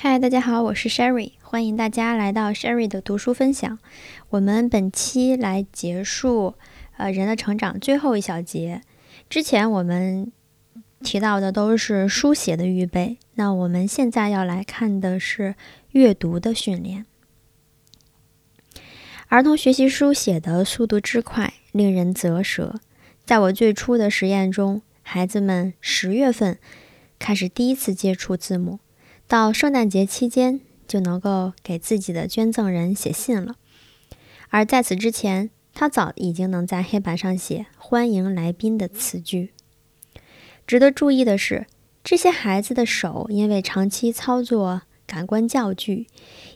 嗨，大家好，我是 Sherry，欢迎大家来到 Sherry 的读书分享。我们本期来结束呃人的成长最后一小节。之前我们提到的都是书写的预备，那我们现在要来看的是阅读的训练。儿童学习书写的速度之快，令人啧舌。在我最初的实验中，孩子们十月份开始第一次接触字母。到圣诞节期间就能够给自己的捐赠人写信了，而在此之前，他早已经能在黑板上写“欢迎来宾”的词句。值得注意的是，这些孩子的手因为长期操作感官教具，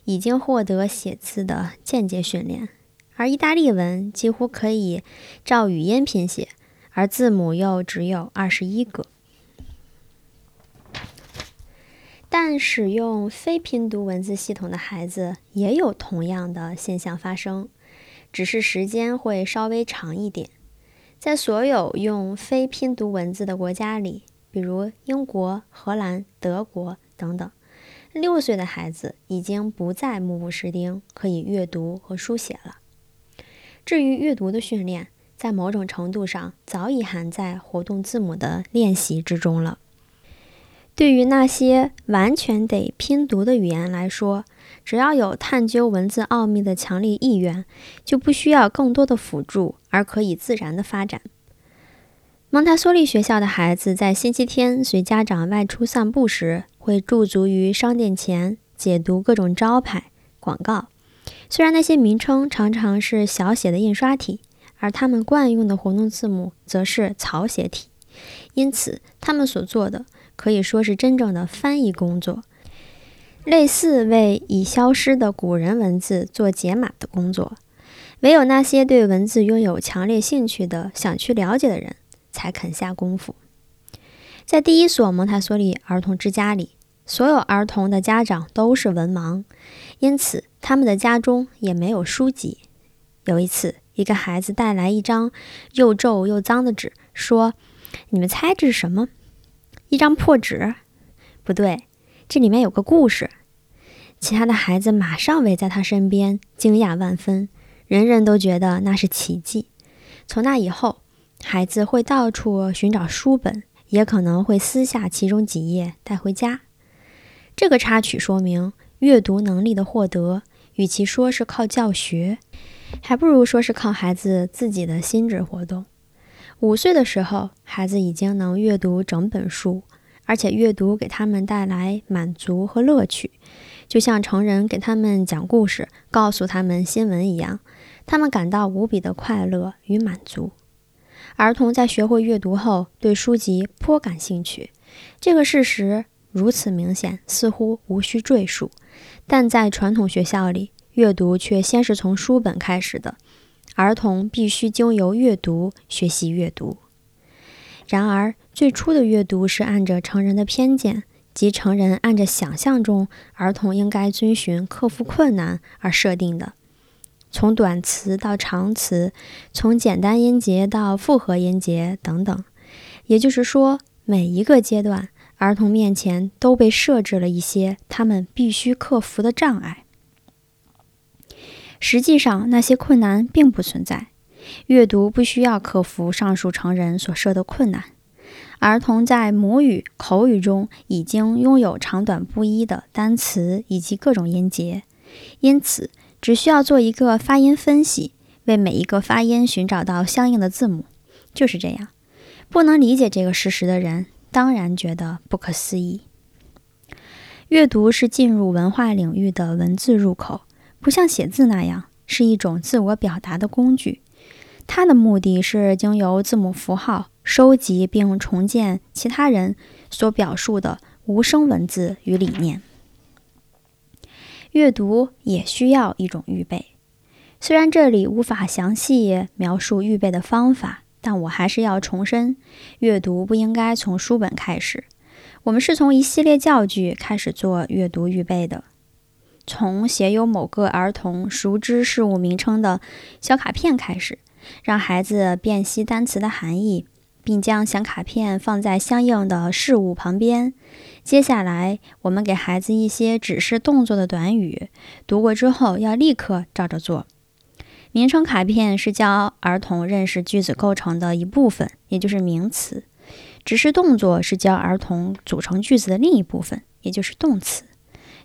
已经获得写字的间接训练。而意大利文几乎可以照语音拼写，而字母又只有二十一个。但使用非拼读文字系统的孩子也有同样的现象发生，只是时间会稍微长一点。在所有用非拼读文字的国家里，比如英国、荷兰、德国等等，六岁的孩子已经不再目不识丁，可以阅读和书写了。至于阅读的训练，在某种程度上早已含在活动字母的练习之中了。对于那些完全得拼读的语言来说，只要有探究文字奥秘的强烈意愿，就不需要更多的辅助，而可以自然的发展。蒙台梭利学校的孩子在星期天随家长外出散步时，会驻足于商店前解读各种招牌广告。虽然那些名称常常是小写的印刷体，而他们惯用的活动字母则是草写体，因此他们所做的。可以说是真正的翻译工作，类似为已消失的古人文字做解码的工作。唯有那些对文字拥有强烈兴趣的、想去了解的人，才肯下功夫。在第一所蒙台梭利儿童之家里，所有儿童的家长都是文盲，因此他们的家中也没有书籍。有一次，一个孩子带来一张又皱又脏的纸，说：“你们猜这是什么？”一张破纸，不对，这里面有个故事。其他的孩子马上围在他身边，惊讶万分，人人都觉得那是奇迹。从那以后，孩子会到处寻找书本，也可能会撕下其中几页带回家。这个插曲说明，阅读能力的获得，与其说是靠教学，还不如说是靠孩子自己的心智活动。五岁的时候，孩子已经能阅读整本书，而且阅读给他们带来满足和乐趣，就像成人给他们讲故事、告诉他们新闻一样，他们感到无比的快乐与满足。儿童在学会阅读后，对书籍颇感兴趣，这个事实如此明显，似乎无需赘述。但在传统学校里，阅读却先是从书本开始的。儿童必须经由阅读学习阅读。然而，最初的阅读是按着成人的偏见，即成人按着想象中儿童应该遵循克服困难而设定的。从短词到长词，从简单音节到复合音节等等。也就是说，每一个阶段，儿童面前都被设置了一些他们必须克服的障碍。实际上，那些困难并不存在。阅读不需要克服上述成人所设的困难。儿童在母语、口语中已经拥有长短不一的单词以及各种音节，因此只需要做一个发音分析，为每一个发音寻找到相应的字母。就是这样。不能理解这个事实的人，当然觉得不可思议。阅读是进入文化领域的文字入口。不像写字那样是一种自我表达的工具，它的目的是经由字母符号收集并重建其他人所表述的无声文字与理念。阅读也需要一种预备，虽然这里无法详细描述预备的方法，但我还是要重申：阅读不应该从书本开始，我们是从一系列教具开始做阅读预备的。从写有某个儿童熟知事物名称的小卡片开始，让孩子辨析单词的含义，并将小卡片放在相应的事物旁边。接下来，我们给孩子一些指示动作的短语，读过之后要立刻照着做。名称卡片是教儿童认识句子构成的一部分，也就是名词；指示动作是教儿童组成句子的另一部分，也就是动词。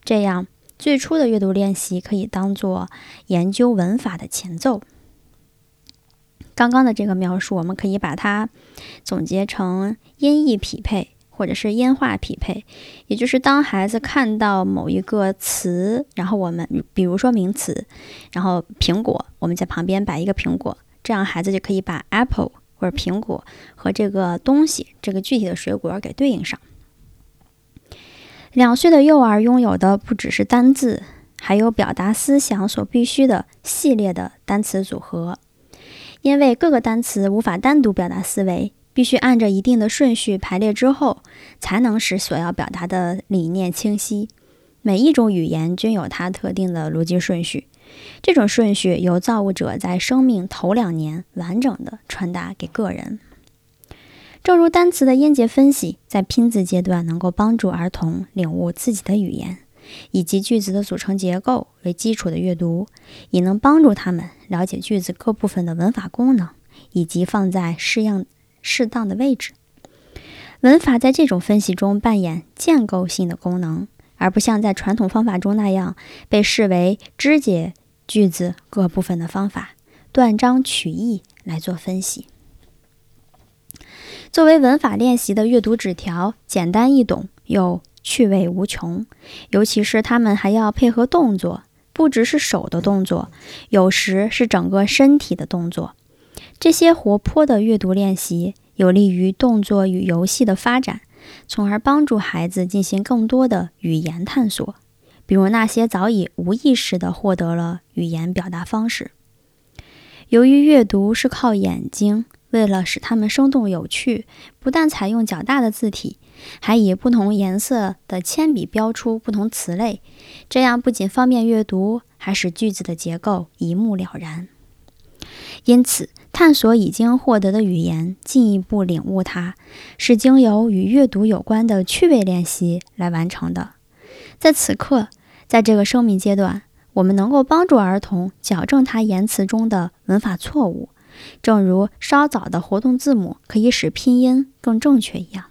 这样，最初的阅读练习可以当做研究文法的前奏。刚刚的这个描述，我们可以把它总结成音译匹配，或者是音化匹配。也就是当孩子看到某一个词，然后我们比如说名词，然后苹果，我们在旁边摆一个苹果，这样孩子就可以把 apple 或者苹果和这个东西，这个具体的水果给对应上。两岁的幼儿拥有的不只是单字，还有表达思想所必须的系列的单词组合。因为各个单词无法单独表达思维，必须按着一定的顺序排列之后，才能使所要表达的理念清晰。每一种语言均有它特定的逻辑顺序，这种顺序由造物者在生命头两年完整的传达给个人。正如单词的音节分析在拼字阶段能够帮助儿童领悟自己的语言。以及句子的组成结构为基础的阅读，也能帮助他们了解句子各部分的文法功能，以及放在适应适当的位置。文法在这种分析中扮演建构性的功能，而不像在传统方法中那样被视为肢解句子各部分的方法，断章取义来做分析。作为文法练习的阅读纸条，简单易懂又。趣味无穷，尤其是他们还要配合动作，不只是手的动作，有时是整个身体的动作。这些活泼的阅读练习有利于动作与游戏的发展，从而帮助孩子进行更多的语言探索，比如那些早已无意识地获得了语言表达方式。由于阅读是靠眼睛。为了使它们生动有趣，不但采用较大的字体，还以不同颜色的铅笔标出不同词类。这样不仅方便阅读，还使句子的结构一目了然。因此，探索已经获得的语言，进一步领悟它，是经由与阅读有关的趣味练习来完成的。在此刻，在这个生命阶段，我们能够帮助儿童矫正他言辞中的文法错误。正如稍早的活动字母可以使拼音更正确一样，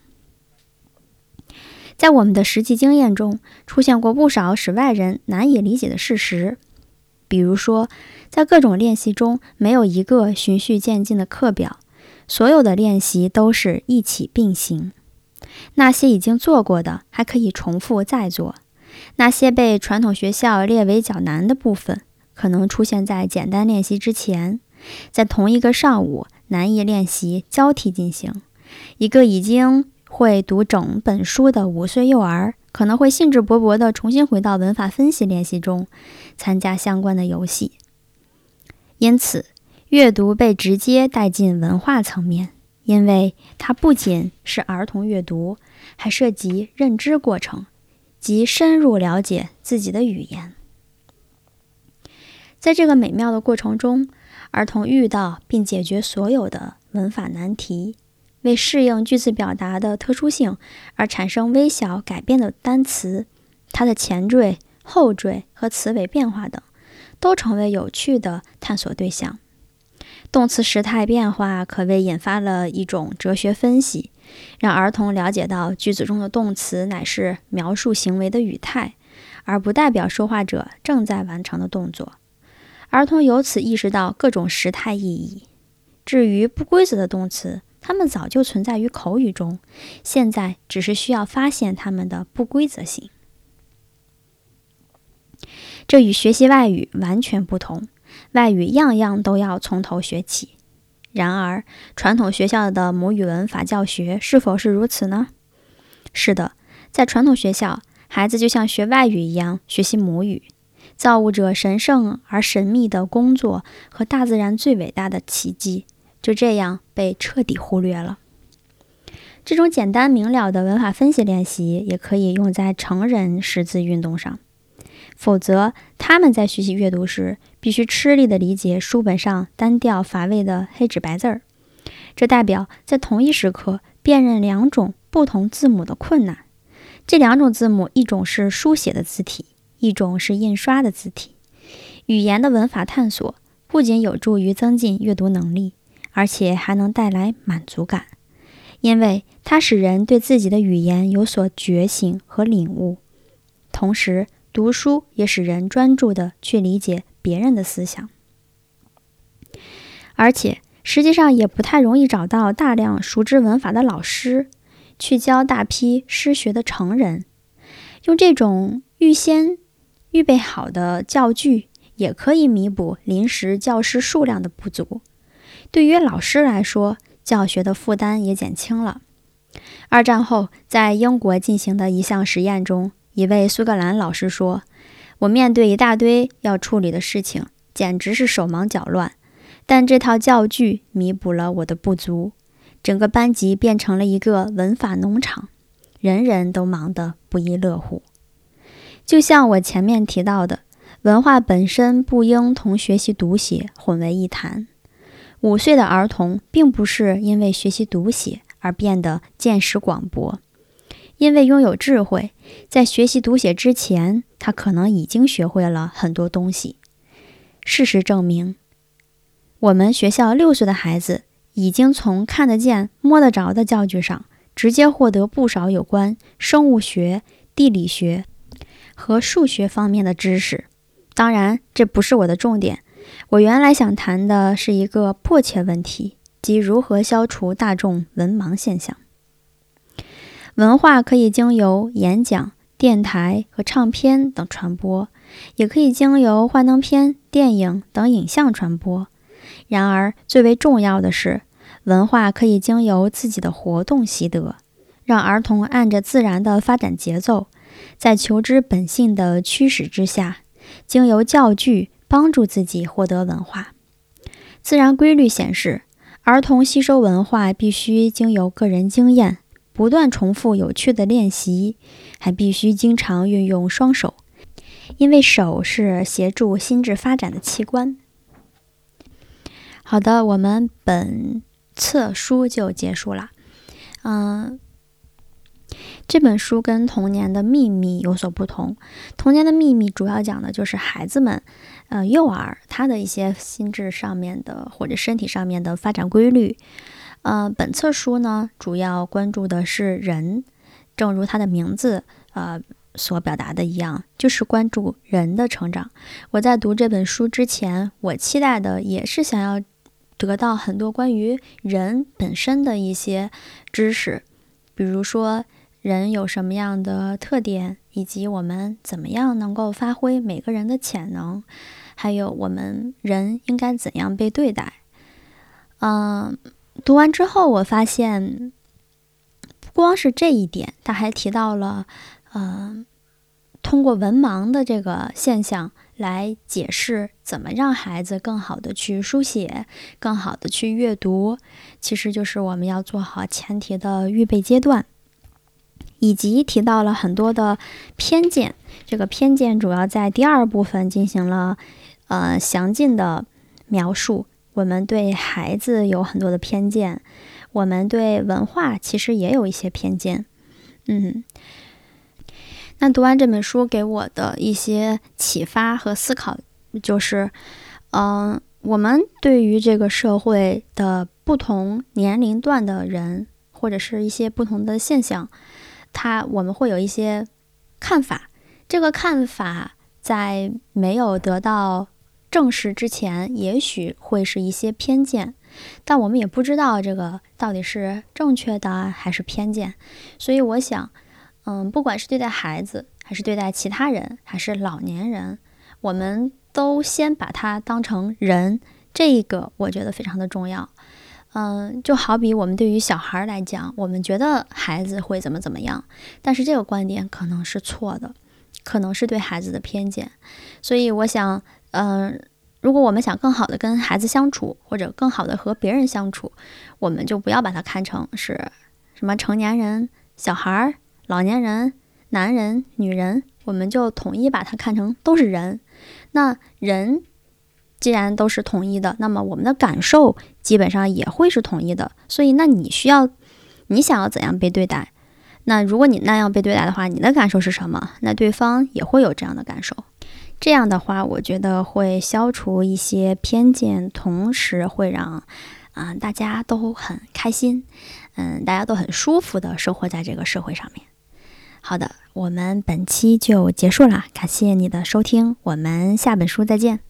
在我们的实际经验中，出现过不少使外人难以理解的事实。比如说，在各种练习中，没有一个循序渐进的课表，所有的练习都是一起并行。那些已经做过的，还可以重复再做；那些被传统学校列为较难的部分，可能出现在简单练习之前。在同一个上午，难易练习交替进行。一个已经会读整本书的五岁幼儿，可能会兴致勃勃地重新回到文法分析练习中，参加相关的游戏。因此，阅读被直接带进文化层面，因为它不仅是儿童阅读，还涉及认知过程，即深入了解自己的语言。在这个美妙的过程中，儿童遇到并解决所有的文法难题，为适应句子表达的特殊性而产生微小改变的单词，它的前缀、后缀和词尾变化等，都成为有趣的探索对象。动词时态变化可谓引发了一种哲学分析，让儿童了解到句子中的动词乃是描述行为的语态，而不代表说话者正在完成的动作。儿童由此意识到各种时态意义。至于不规则的动词，它们早就存在于口语中，现在只是需要发现它们的不规则性。这与学习外语完全不同。外语样样都要从头学起。然而，传统学校的母语文法教学是否是如此呢？是的，在传统学校，孩子就像学外语一样学习母语。造物者神圣而神秘的工作和大自然最伟大的奇迹，就这样被彻底忽略了。这种简单明了的文法分析练习也可以用在成人识字运动上，否则他们在学习阅读时必须吃力地理解书本上单调乏味的黑纸白字儿。这代表在同一时刻辨认两种不同字母的困难。这两种字母，一种是书写的字体，一种是印刷的字体。语言的文法探索不仅有助于增进阅读能力，而且还能带来满足感，因为它使人对自己的语言有所觉醒和领悟。同时，读书也使人专注地去理解别人的思想，而且实际上也不太容易找到大量熟知文法的老师。去教大批失学的成人，用这种预先预备好的教具，也可以弥补临时教师数量的不足。对于老师来说，教学的负担也减轻了。二战后，在英国进行的一项实验中，一位苏格兰老师说：“我面对一大堆要处理的事情，简直是手忙脚乱，但这套教具弥补了我的不足。”整个班级变成了一个文法农场，人人都忙得不亦乐乎。就像我前面提到的，文化本身不应同学习读写混为一谈。五岁的儿童并不是因为学习读写而变得见识广博，因为拥有智慧，在学习读写之前，他可能已经学会了很多东西。事实证明，我们学校六岁的孩子。已经从看得见、摸得着的教具上直接获得不少有关生物学、地理学和数学方面的知识。当然，这不是我的重点。我原来想谈的是一个迫切问题，即如何消除大众文盲现象。文化可以经由演讲、电台和唱片等传播，也可以经由幻灯片、电影等影像传播。然而，最为重要的是。文化可以经由自己的活动习得，让儿童按着自然的发展节奏，在求知本性的驱使之下，经由教具帮助自己获得文化。自然规律显示，儿童吸收文化必须经由个人经验，不断重复有趣的练习，还必须经常运用双手，因为手是协助心智发展的器官。好的，我们本。册书就结束了，嗯，这本书跟《童年的秘密》有所不同，《童年的秘密》主要讲的就是孩子们，呃，幼儿他的一些心智上面的或者身体上面的发展规律，呃，本册书呢主要关注的是人，正如它的名字呃所表达的一样，就是关注人的成长。我在读这本书之前，我期待的也是想要。得到很多关于人本身的一些知识，比如说人有什么样的特点，以及我们怎么样能够发挥每个人的潜能，还有我们人应该怎样被对待。嗯，读完之后，我发现不光是这一点，他还提到了，嗯，通过文盲的这个现象。来解释怎么让孩子更好的去书写，更好的去阅读，其实就是我们要做好前提的预备阶段，以及提到了很多的偏见。这个偏见主要在第二部分进行了呃详尽的描述。我们对孩子有很多的偏见，我们对文化其实也有一些偏见。嗯。那读完这本书给我的一些启发和思考，就是，嗯，我们对于这个社会的不同年龄段的人，或者是一些不同的现象，他我们会有一些看法。这个看法在没有得到证实之前，也许会是一些偏见，但我们也不知道这个到底是正确的还是偏见。所以我想。嗯，不管是对待孩子，还是对待其他人，还是老年人，我们都先把他当成人，这个我觉得非常的重要。嗯，就好比我们对于小孩来讲，我们觉得孩子会怎么怎么样，但是这个观点可能是错的，可能是对孩子的偏见。所以我想，嗯，如果我们想更好的跟孩子相处，或者更好的和别人相处，我们就不要把它看成是什么成年人、小孩。老年人、男人、女人，我们就统一把它看成都是人。那人既然都是统一的，那么我们的感受基本上也会是统一的。所以，那你需要，你想要怎样被对待？那如果你那样被对待的话，你的感受是什么？那对方也会有这样的感受。这样的话，我觉得会消除一些偏见，同时会让，嗯，大家都很开心，嗯，大家都很舒服的生活在这个社会上面。好的，我们本期就结束了，感谢你的收听，我们下本书再见。